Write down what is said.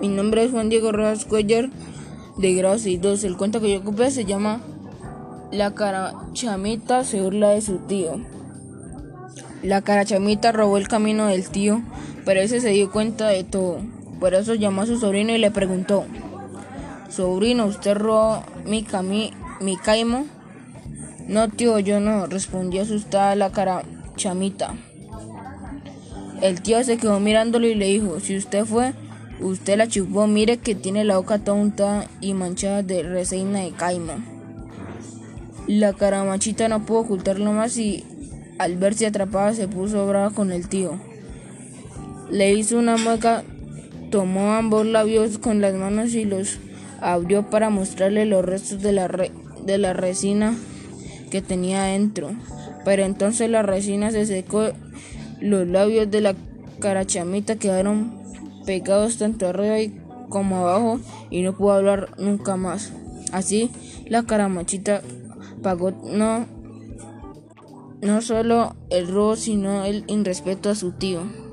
Mi nombre es Juan Diego Rojas Cuellar, de grado 6.2. El cuento que yo ocupé se llama La carachamita se burla de su tío. La carachamita robó el camino del tío, pero ese se dio cuenta de todo. Por eso llamó a su sobrino y le preguntó, Sobrino, ¿usted robó mi, cami mi caimo? No, tío, yo no, respondió asustada la carachamita. El tío se quedó mirándolo y le dijo, si usted fue, usted la chupó, mire que tiene la boca tonta y manchada de resina de caima. La caramachita no pudo ocultarlo más y al verse atrapada se puso brava con el tío. Le hizo una mueca, tomó ambos labios con las manos y los abrió para mostrarle los restos de la, de la resina que tenía dentro. Pero entonces la resina se secó los labios de la carachamita quedaron pegados tanto arriba como abajo y no pudo hablar nunca más. Así, la caramachita pagó no, no solo el robo, sino el irrespeto a su tío.